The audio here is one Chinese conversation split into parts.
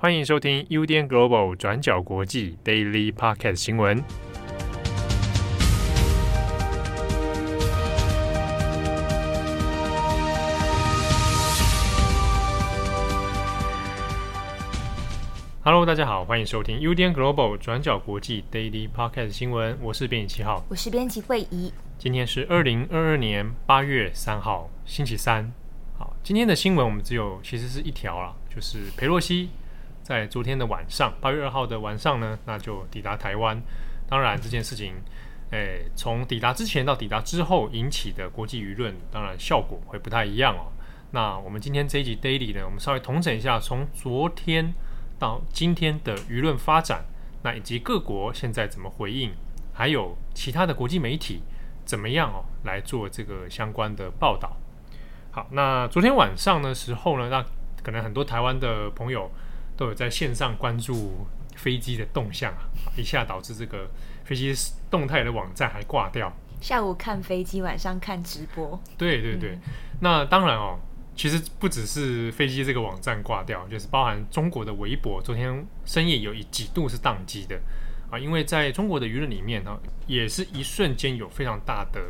欢迎收听 UDN Global 转角国际 Daily Podcast 新闻。Hello，大家好，欢迎收听 UDN Global 转角国际 Daily Podcast 新闻。我是编辑七号，我是编辑惠仪。今天是二零二二年八月三号，星期三。好，今天的新闻我们只有其实是一条啦，就是裴洛西在昨天的晚上，八月二号的晚上呢，那就抵达台湾。当然这件事情，诶，从抵达之前到抵达之后引起的国际舆论，当然效果会不太一样哦。那我们今天这一集 Daily 呢，我们稍微统整一下，从昨天到今天的舆论发展，那以及各国现在怎么回应，还有其他的国际媒体怎么样哦来做这个相关的报道。好，那昨天晚上的时候呢，那可能很多台湾的朋友都有在线上关注飞机的动向啊，一下导致这个飞机动态的网站还挂掉。下午看飞机，晚上看直播。对对对，嗯、那当然哦，其实不只是飞机这个网站挂掉，就是包含中国的微博，昨天深夜有一几度是宕机的啊，因为在中国的舆论里面呢，也是一瞬间有非常大的。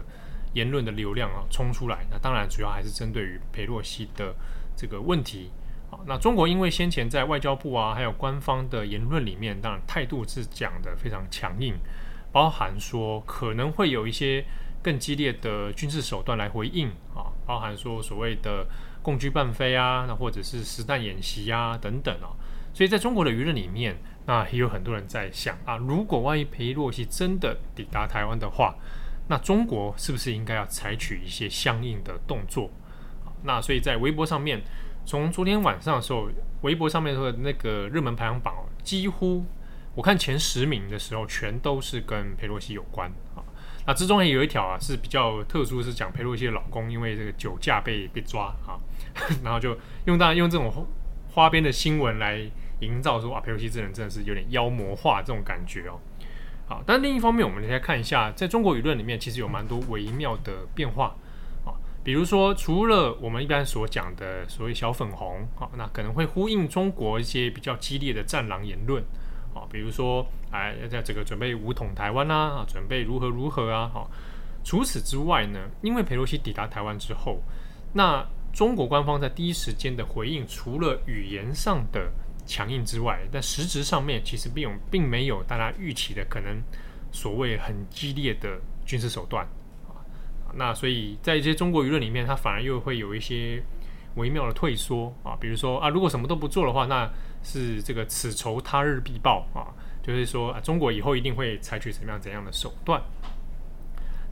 言论的流量啊冲出来，那当然主要还是针对于佩洛西的这个问题。好，那中国因为先前在外交部啊，还有官方的言论里面，当然态度是讲得非常强硬，包含说可能会有一些更激烈的军事手段来回应啊，包含说所谓的共居伴飞啊，那或者是实弹演习啊等等啊。所以在中国的舆论里面，那也有很多人在想啊，如果万一裴洛西真的抵达台湾的话，那中国是不是应该要采取一些相应的动作？那所以在微博上面，从昨天晚上的时候，微博上面的那个热门排行榜，几乎我看前十名的时候，全都是跟佩洛西有关啊。那之中也有一条啊是比较特殊，是讲佩洛西的老公因为这个酒驾被被抓啊，然后就用大家用这种花边的新闻来营造说啊，佩洛西这人真的是有点妖魔化这种感觉哦。好，但另一方面，我们来看一下，在中国舆论里面，其实有蛮多微妙的变化。比如说，除了我们一般所讲的所谓小粉红，啊，那可能会呼应中国一些比较激烈的战狼言论啊，比如说，哎，在这个准备武统台湾啦，啊，准备如何如何啊，好。除此之外呢，因为佩洛西抵达台湾之后，那中国官方在第一时间的回应，除了语言上的。强硬之外，但实质上面其实并并没有大家预期的可能所谓很激烈的军事手段。那所以在一些中国舆论里面，它反而又会有一些微妙的退缩啊。比如说啊，如果什么都不做的话，那是这个此仇他日必报啊，就是说啊，中国以后一定会采取怎样怎样的手段。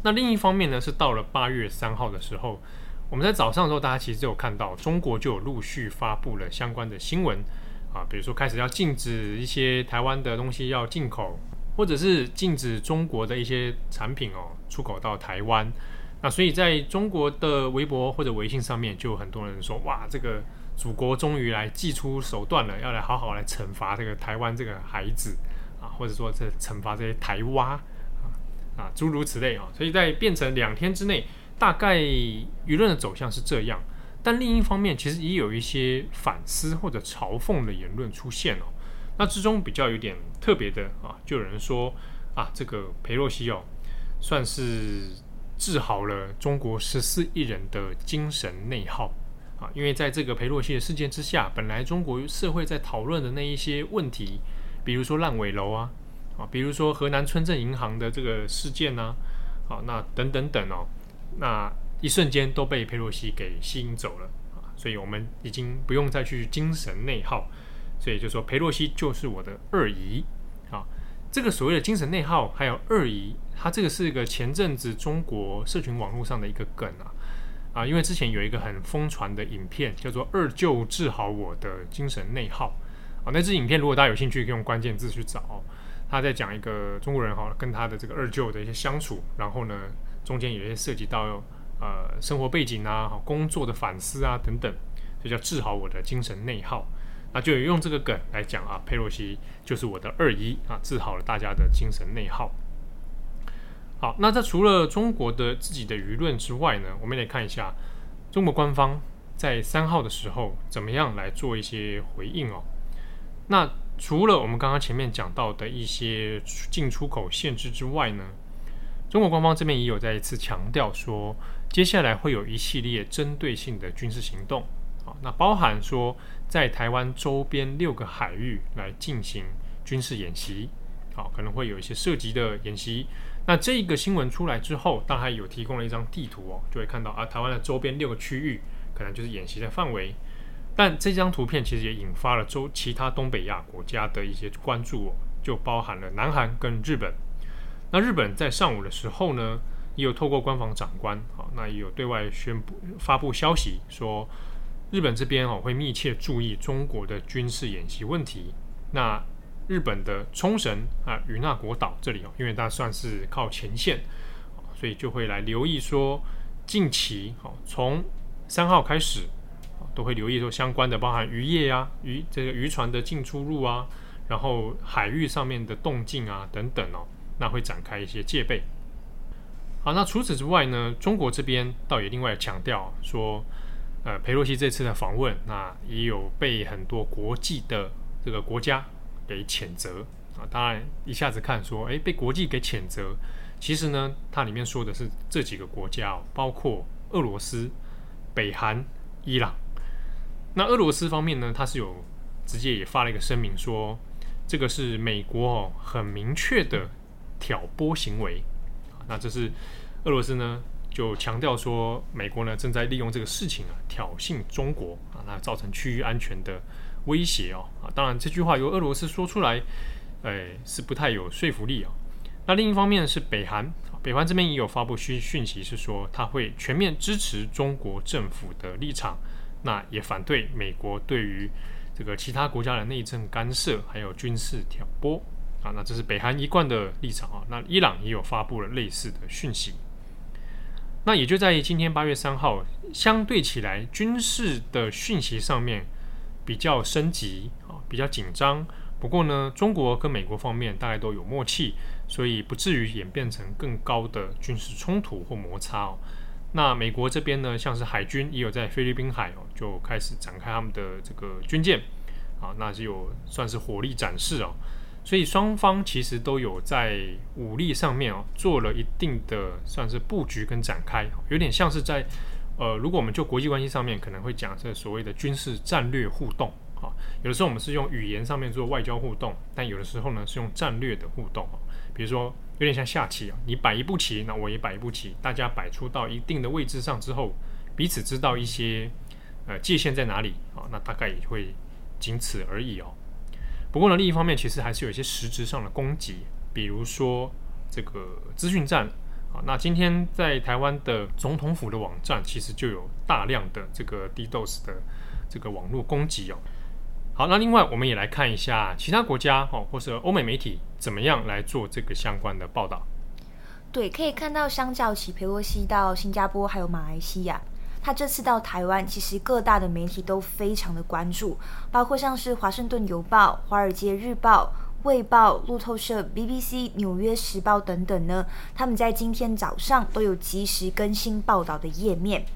那另一方面呢，是到了八月三号的时候，我们在早上的时候，大家其实就有看到中国就有陆续发布了相关的新闻。啊，比如说开始要禁止一些台湾的东西要进口，或者是禁止中国的一些产品哦出口到台湾。那所以在中国的微博或者微信上面，就有很多人说：哇，这个祖国终于来祭出手段了，要来好好来惩罚这个台湾这个孩子啊，或者说这惩罚这些台蛙啊啊，诸如此类啊。所以在变成两天之内，大概舆论的走向是这样。但另一方面，其实也有一些反思或者嘲讽的言论出现哦。那之中比较有点特别的啊，就有人说啊，这个裴洛西哦，算是治好了中国十四亿人的精神内耗啊。因为在这个裴洛西的事件之下，本来中国社会在讨论的那一些问题，比如说烂尾楼啊，啊，比如说河南村镇银行的这个事件呢，啊，那等等等哦，那。一瞬间都被裴洛西给吸引走了啊，所以我们已经不用再去精神内耗，所以就说裴洛西就是我的二姨。这个所谓的精神内耗还有二姨，它这个是一个前阵子中国社群网络上的一个梗啊啊，因为之前有一个很疯传的影片叫做“二舅治好我的精神内耗”啊，那支影片如果大家有兴趣，可以用关键字去找，他在讲一个中国人哈跟他的这个二舅的一些相处，然后呢中间有一些涉及到。呃，生活背景啊，工作的反思啊，等等，就叫治好我的精神内耗。那就用这个梗来讲啊，佩洛西就是我的二姨啊，治好了大家的精神内耗。好，那这除了中国的自己的舆论之外呢，我们来看一下中国官方在三号的时候怎么样来做一些回应哦。那除了我们刚刚前面讲到的一些进出口限制之外呢，中国官方这边也有再一次强调说，接下来会有一系列针对性的军事行动啊，那包含说在台湾周边六个海域来进行军事演习，好，可能会有一些涉及的演习。那这个新闻出来之后，当然有提供了一张地图哦，就会看到啊，台湾的周边六个区域可能就是演习的范围。但这张图片其实也引发了周其他东北亚国家的一些关注哦，就包含了南韩跟日本。那日本在上午的时候呢，也有透过官方长官啊，那也有对外宣布发布消息说，日本这边哦会密切注意中国的军事演习问题。那日本的冲绳啊与那国岛这里哦，因为它算是靠前线，所以就会来留意说，近期哦从三号开始。都会留意说相关的，包含渔业啊、渔这个渔船的进出入啊，然后海域上面的动静啊等等哦，那会展开一些戒备。好，那除此之外呢，中国这边倒也另外强调说，呃，佩洛西这次的访问，那也有被很多国际的这个国家给谴责啊。当然，一下子看说，诶，被国际给谴责，其实呢，它里面说的是这几个国家哦，包括俄罗斯、北韩、伊朗。那俄罗斯方面呢，它是有直接也发了一个声明说，这个是美国哦很明确的挑拨行为。那这是俄罗斯呢就强调说，美国呢正在利用这个事情啊挑衅中国啊，那造成区域安全的威胁哦啊。当然这句话由俄罗斯说出来，哎是不太有说服力啊。那另一方面是北韩，北韩这边也有发布讯讯息是说，他会全面支持中国政府的立场。那也反对美国对于这个其他国家的内政干涉，还有军事挑拨啊。那这是北韩一贯的立场啊。那伊朗也有发布了类似的讯息。那也就在今天八月三号，相对起来军事的讯息上面比较升级啊，比较紧张。不过呢，中国跟美国方面大概都有默契，所以不至于演变成更高的军事冲突或摩擦哦。那美国这边呢，像是海军也有在菲律宾海哦，就开始展开他们的这个军舰，啊，那就有算是火力展示哦。所以双方其实都有在武力上面哦，做了一定的算是布局跟展开，有点像是在呃，如果我们就国际关系上面可能会讲这所谓的军事战略互动啊，有的时候我们是用语言上面做外交互动，但有的时候呢是用战略的互动，比如说。有点像下棋啊，你摆一步棋，那我也摆一步棋，大家摆出到一定的位置上之后，彼此知道一些呃界限在哪里啊，那大概也会仅此而已哦。不过呢，另一方面其实还是有一些实质上的攻击，比如说这个资讯战啊。那今天在台湾的总统府的网站，其实就有大量的这个 DDoS 的这个网络攻击哦。好，那另外我们也来看一下其他国家哦，或是欧美媒体怎么样来做这个相关的报道。对，可以看到，相较起佩洛西到新加坡还有马来西亚，他这次到台湾，其实各大的媒体都非常的关注，包括像是华盛顿邮报、华尔街日报、卫报、路透社、BBC、纽约时报等等呢，他们在今天早上都有及时更新报道的页面。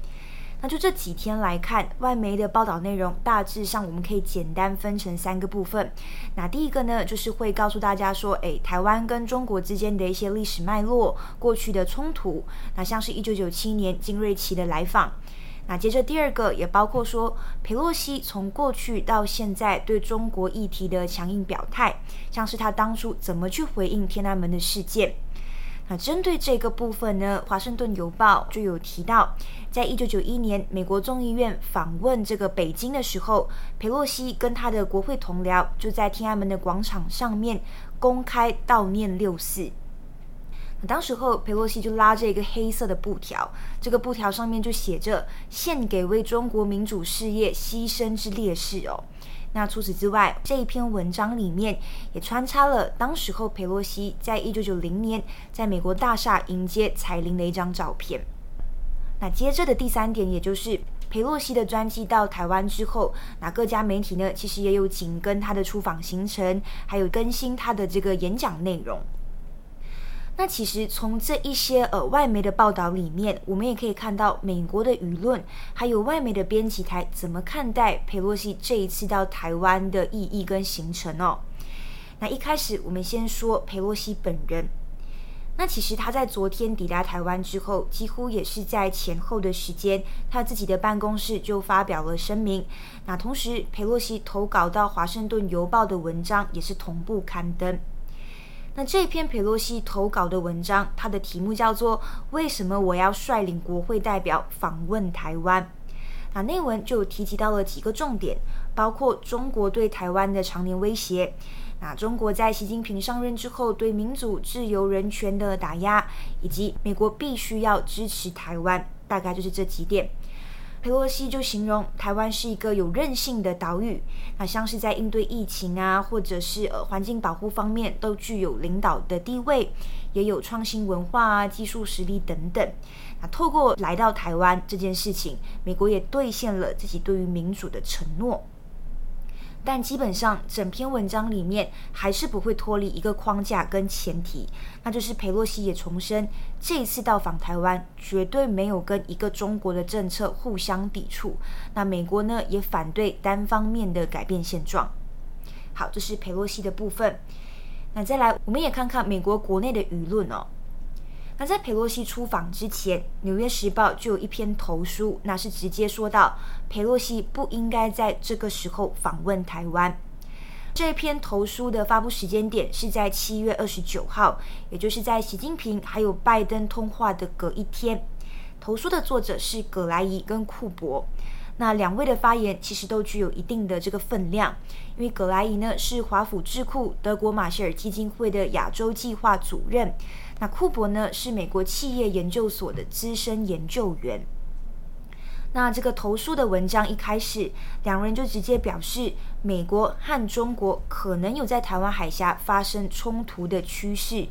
那就这几天来看，外媒的报道内容大致上我们可以简单分成三个部分。那第一个呢，就是会告诉大家说，诶，台湾跟中国之间的一些历史脉络、过去的冲突。那像是一九九七年金瑞奇的来访。那接着第二个也包括说，佩洛西从过去到现在对中国议题的强硬表态，像是他当初怎么去回应天安门的事件。那针对这个部分呢，华盛顿邮报就有提到，在一九九一年美国众议院访问这个北京的时候，佩洛西跟他的国会同僚就在天安门的广场上面公开悼念六四。当时候佩洛西就拉着一个黑色的布条，这个布条上面就写着“献给为中国民主事业牺牲之烈士”哦。那除此之外，这一篇文章里面也穿插了当时候佩洛西在一九九零年在美国大厦迎接彩铃的一张照片。那接着的第三点，也就是佩洛西的专机到台湾之后，那各家媒体呢，其实也有紧跟他的出访行程，还有更新他的这个演讲内容。那其实从这一些呃外媒的报道里面，我们也可以看到美国的舆论，还有外媒的编辑台怎么看待佩洛西这一次到台湾的意义跟行程哦。那一开始我们先说佩洛西本人。那其实他在昨天抵达台湾之后，几乎也是在前后的时间，他自己的办公室就发表了声明。那同时，佩洛西投稿到《华盛顿邮报》的文章也是同步刊登。那这篇佩洛西投稿的文章，它的题目叫做《为什么我要率领国会代表访问台湾》。那内文就提及到了几个重点，包括中国对台湾的常年威胁。那中国在习近平上任之后对民主、自由、人权的打压，以及美国必须要支持台湾，大概就是这几点。佩洛西就形容台湾是一个有韧性的岛屿，那像是在应对疫情啊，或者是呃环境保护方面都具有领导的地位，也有创新文化啊、技术实力等等。那透过来到台湾这件事情，美国也兑现了自己对于民主的承诺。但基本上，整篇文章里面还是不会脱离一个框架跟前提，那就是裴洛西也重申，这一次到访台湾绝对没有跟一个中国的政策互相抵触。那美国呢，也反对单方面的改变现状。好，这是裴洛西的部分。那再来，我们也看看美国国内的舆论哦。那在佩洛西出访之前，《纽约时报》就有一篇投书，那是直接说到佩洛西不应该在这个时候访问台湾。这篇投书的发布时间点是在七月二十九号，也就是在习近平还有拜登通话的隔一天。投书的作者是葛莱仪跟库珀。那两位的发言其实都具有一定的这个分量，因为葛莱仪呢是华府智库德国马歇尔基金会的亚洲计划主任。那库珀呢是美国企业研究所的资深研究员。那这个投诉的文章一开始，两人就直接表示，美国和中国可能有在台湾海峡发生冲突的趋势。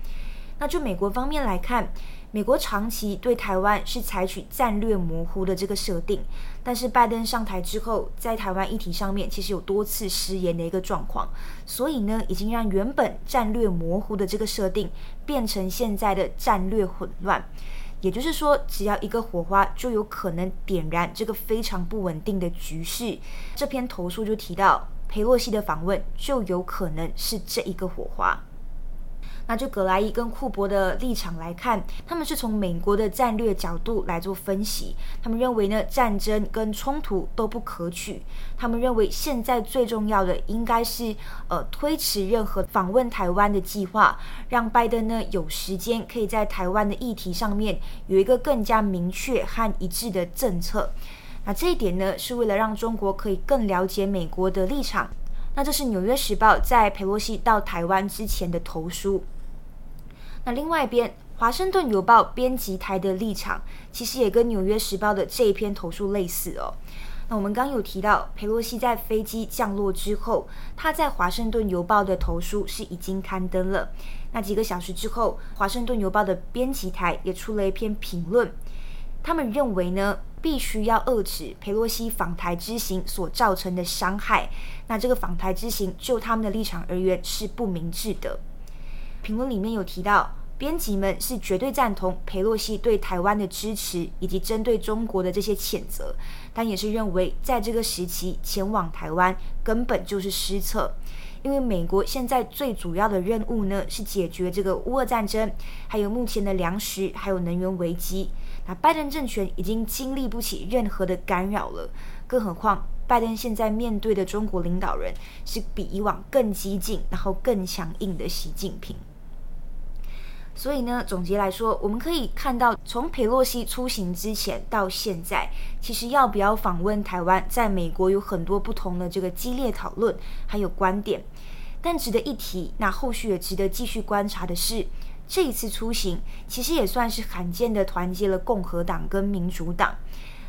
那就美国方面来看，美国长期对台湾是采取战略模糊的这个设定，但是拜登上台之后，在台湾议题上面其实有多次失言的一个状况，所以呢，已经让原本战略模糊的这个设定变成现在的战略混乱。也就是说，只要一个火花，就有可能点燃这个非常不稳定的局势。这篇投诉就提到，裴洛西的访问就有可能是这一个火花。那就葛莱伊跟库珀的立场来看，他们是从美国的战略角度来做分析。他们认为呢，战争跟冲突都不可取。他们认为现在最重要的应该是呃推迟任何访问台湾的计划，让拜登呢有时间可以在台湾的议题上面有一个更加明确和一致的政策。那这一点呢，是为了让中国可以更了解美国的立场。那这是《纽约时报》在佩洛西到台湾之前的投书。那另外一边，《华盛顿邮报》编辑台的立场其实也跟《纽约时报》的这一篇投诉类似哦。那我们刚有提到，佩洛西在飞机降落之后，他在《华盛顿邮报》的投书是已经刊登了。那几个小时之后，《华盛顿邮报》的编辑台也出了一篇评论，他们认为呢，必须要遏制佩洛西访台之行所造成的伤害。那这个访台之行，就他们的立场而言，是不明智的。评论里面有提到，编辑们是绝对赞同佩洛西对台湾的支持，以及针对中国的这些谴责，但也是认为在这个时期前往台湾根本就是失策，因为美国现在最主要的任务呢是解决这个乌俄战争，还有目前的粮食还有能源危机。那拜登政权已经经历不起任何的干扰了，更何况拜登现在面对的中国领导人是比以往更激进，然后更强硬的习近平。所以呢，总结来说，我们可以看到，从佩洛西出行之前到现在，其实要不要访问台湾，在美国有很多不同的这个激烈讨论，还有观点。但值得一提，那后续也值得继续观察的是，这一次出行其实也算是罕见的团结了共和党跟民主党。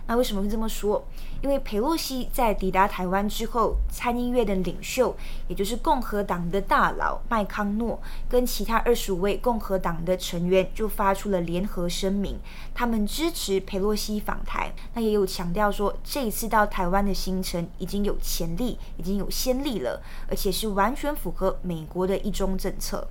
那为什么会这么说？因为佩洛西在抵达台湾之后，参议院的领袖，也就是共和党的大佬麦康诺，跟其他二十五位共和党的成员就发出了联合声明，他们支持佩洛西访台。那也有强调说，这一次到台湾的行程已经有潜力，已经有先例了，而且是完全符合美国的一中政策。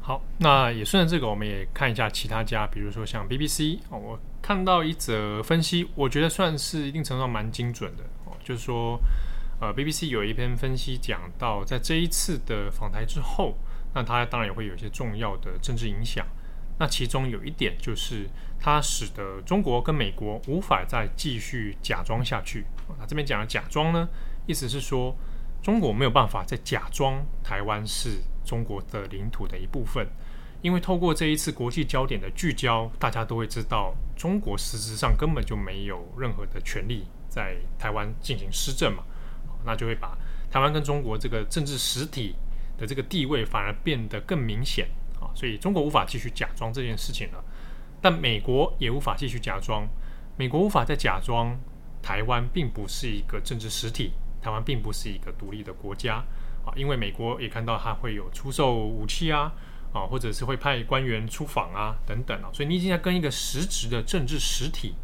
好，那也顺着这个，我们也看一下其他家，比如说像 BBC 哦，我看到一则分析，我觉得算是一定程度上蛮精准的哦，就是说，呃，BBC 有一篇分析讲到，在这一次的访台之后，那它当然也会有一些重要的政治影响。那其中有一点就是，它使得中国跟美国无法再继续假装下去。那这边讲的假装呢，意思是说，中国没有办法再假装台湾是中国的领土的一部分，因为透过这一次国际焦点的聚焦，大家都会知道，中国实质上根本就没有任何的权利在台湾进行施政嘛。那就会把台湾跟中国这个政治实体的这个地位反而变得更明显。啊，所以中国无法继续假装这件事情了，但美国也无法继续假装，美国无法再假装台湾并不是一个政治实体，台湾并不是一个独立的国家啊，因为美国也看到它会有出售武器啊，啊，或者是会派官员出访啊等等啊，所以你已经在跟一个实质的政治实体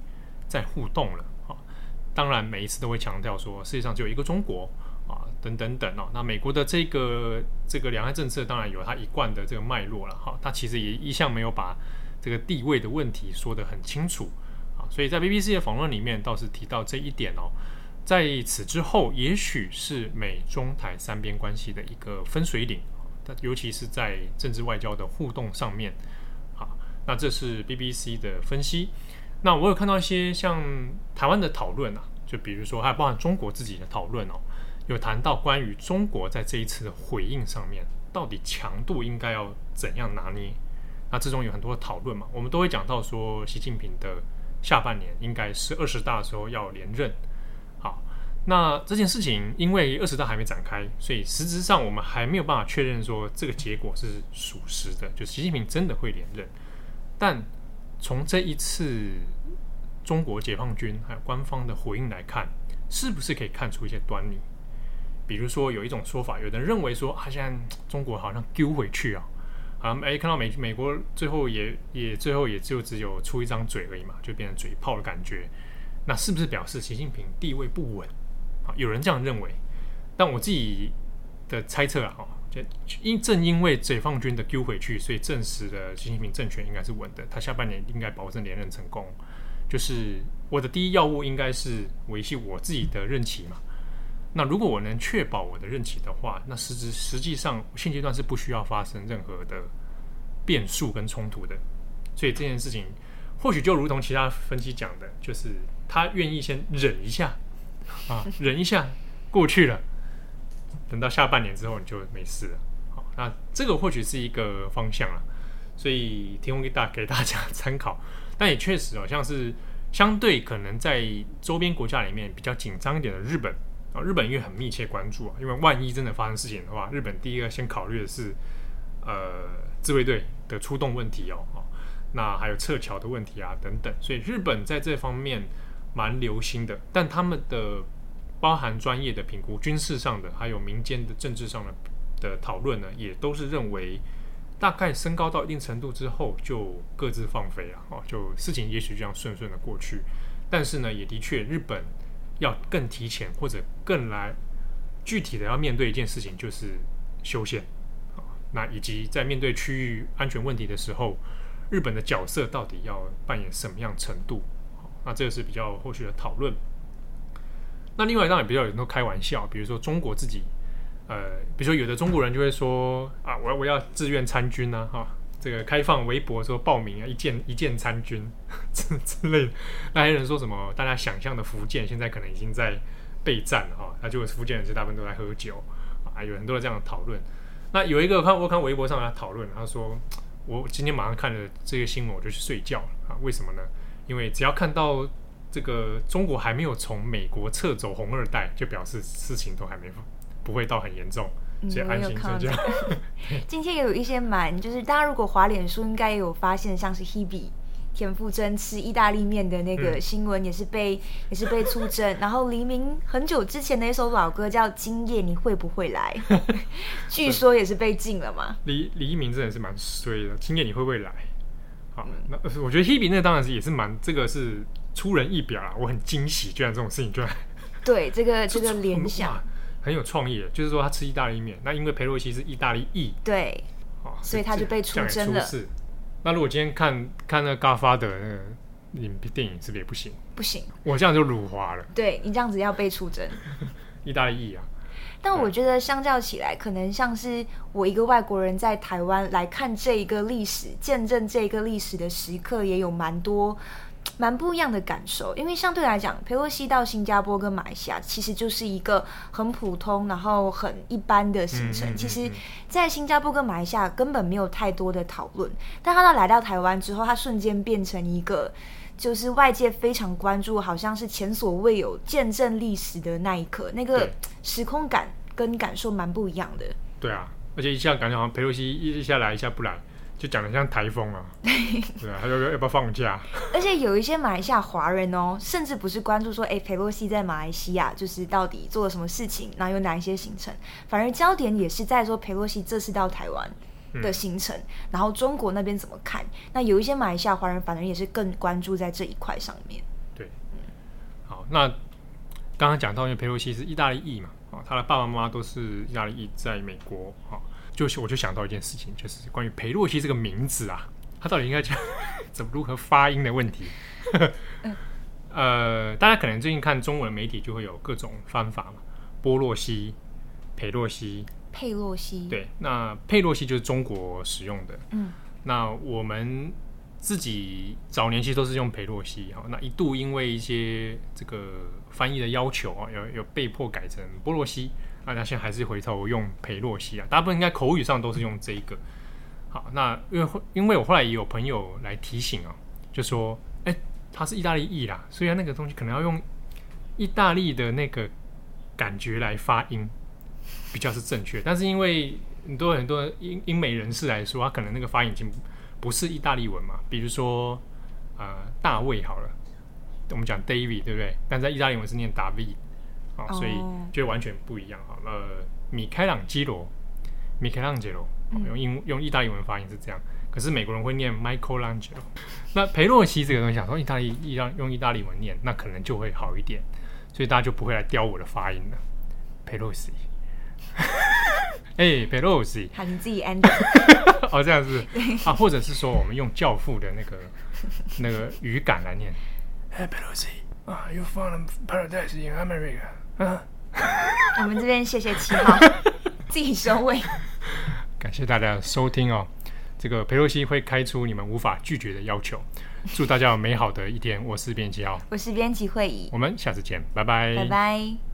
在互动了啊，当然每一次都会强调说，世界上只有一个中国。啊，等等等哦，那美国的这个这个两岸政策当然有它一贯的这个脉络了哈，它其实也一向没有把这个地位的问题说得很清楚啊，所以在 BBC 的访问里面倒是提到这一点哦，在此之后，也许是美中台三边关系的一个分水岭，尤其是在政治外交的互动上面，啊，那这是 BBC 的分析，那我有看到一些像台湾的讨论啊，就比如说还有包含中国自己的讨论哦。有谈到关于中国在这一次的回应上面，到底强度应该要怎样拿捏？那之中有很多的讨论嘛，我们都会讲到说，习近平的下半年应该是二十大的时候要连任。那这件事情因为二十大还没展开，所以实质上我们还没有办法确认说这个结果是属实的，就习近平真的会连任。但从这一次中国解放军还有官方的回应来看，是不是可以看出一些端倪？比如说有一种说法，有人认为说啊，现在中国好像丢回去啊，啊，没看到美美国最后也也最后也就只有出一张嘴而已嘛，就变成嘴炮的感觉。那是不是表示习近平地位不稳啊？有人这样认为，但我自己的猜测啊，就因正因为解放军的丢回去，所以证实了习近平政权应该是稳的，他下半年应该保证连任成功。就是我的第一要务应该是维系我自己的任期嘛。那如果我能确保我的任期的话，那实质实际上现阶段是不需要发生任何的变数跟冲突的。所以这件事情或许就如同其他分析讲的，就是他愿意先忍一下啊，忍一下过去了，等到下半年之后你就没事了。好，那这个或许是一个方向了，所以提供给大给大家参考。但也确实好像是相对可能在周边国家里面比较紧张一点的日本。啊，日本因为很密切关注啊，因为万一真的发生事情的话，日本第一个先考虑的是，呃，自卫队的出动问题哦，那还有撤侨的问题啊等等，所以日本在这方面蛮流行的，但他们的包含专业的评估、军事上的，还有民间的政治上的的讨论呢，也都是认为大概升高到一定程度之后就各自放飞了 哦，就事情也许这样顺顺的过去，但是呢，也的确日本。要更提前或者更来具体的要面对一件事情，就是修宪啊。那以及在面对区域安全问题的时候，日本的角色到底要扮演什么样程度？那这个是比较后续的讨论。那另外当然比较有人都开玩笑，比如说中国自己，呃，比如说有的中国人就会说啊，我我要自愿参军啊，哈。这个开放微博说报名啊，一键一键参军 之之类的，那还有人说什么？大家想象的福建现在可能已经在备战了哈，那就福建人是大部分都在喝酒啊，有很多这样的讨论。那有一个看我看微博上来讨论，他说我今天马上看了这个新闻，我就去睡觉了啊？为什么呢？因为只要看到这个中国还没有从美国撤走红二代，就表示事情都还没不会到很严重。所以、安心睡觉。今天也有一些蛮，就是大家如果滑脸书，应该也有发现，像是 Hebe 田馥甄吃意大利面的那个新闻，也是被、嗯、也是被出征。然后黎明很久之前的一首老歌叫《今夜你会不会来》，据说也是被禁了嘛。黎黎明真的是蛮衰的，《今夜你会不会来》？好，那我觉得 Hebe 那当然是也是蛮，这个是出人意表啊，我很惊喜，居然这种事情居然 对这个这个联想。很有创意的，就是说他吃意大利面，那因为裴洛西是意大利裔，对，哦，所以他就被出征了。那如果今天看看那个 Godfather 的那个影电影，是不是也不行？不行，我这样就辱华了。对，你这样子要被出征，意大利裔啊。但我觉得相较起来，可能像是我一个外国人在台湾来看这一个历史，见证这个历史的时刻，也有蛮多。蛮不一样的感受，因为相对来讲，佩洛西到新加坡跟马来西亚其实就是一个很普通，然后很一般的行程。嗯嗯嗯嗯、其实，在新加坡跟马来西亚根本没有太多的讨论，但他到来到台湾之后，他瞬间变成一个，就是外界非常关注，好像是前所未有见证历史的那一刻，那个时空感跟感受蛮不一样的。对啊，而且一下感觉好像佩洛西一下来，一下不来。就讲得像台风啊，对啊，他就说要不要放假？而且有一些马来西亚华人哦，甚至不是关注说，哎，佩洛西在马来西亚就是到底做了什么事情，然后有哪一些行程，反而焦点也是在说佩洛西这次到台湾的行程，嗯、然后中国那边怎么看？那有一些马来西亚华人反而也是更关注在这一块上面。对，好，那刚刚讲到，因为佩洛西是意大利裔嘛，啊，他的爸爸妈妈都是意大利裔，在美国，哦。就是我就想到一件事情，就是关于佩洛西这个名字啊，他到底应该讲 怎么如何发音的问题。呃，大家可能最近看中文媒体就会有各种方法嘛，波洛西、裴洛西、佩洛西。对，那佩洛西就是中国使用的。嗯，那我们自己早年其实都是用佩洛西哈，那一度因为一些这个翻译的要求啊，有有被迫改成波洛西。那那现在还是回头用佩洛西啊，大部分应该口语上都是用这一个。好，那因为因为我后来也有朋友来提醒啊，就说，哎、欸，他是意大利裔啦，所以他那个东西可能要用意大利的那个感觉来发音，比较是正确。但是因为很多很多英英美人士来说，他可能那个发音已经不是意大利文嘛，比如说呃大卫好了，我们讲 David 对不对？但在意大利文是念 David。啊，所以就完全不一样啊。呃，米开朗基罗，米开朗基罗，用英用意大利文发音是这样，可是美国人会念 Michelangelo。那裴洛西这个东西，想说意大利意大用意大利文念，那可能就会好一点，所以大家就不会来刁我的发音了。裴洛西，哎，裴洛西，好，你自己安哦，这样子啊，或者是说我们用教父的那个 那个语感来念，哎，裴洛西啊，You found paradise in America。啊，我们这边谢谢七号，自己收尾。感谢大家收听哦。这个裴洛西会开出你们无法拒绝的要求。祝大家有美好的一天。我是编辑七号，我是编辑会议。我们下次见，拜拜，拜拜。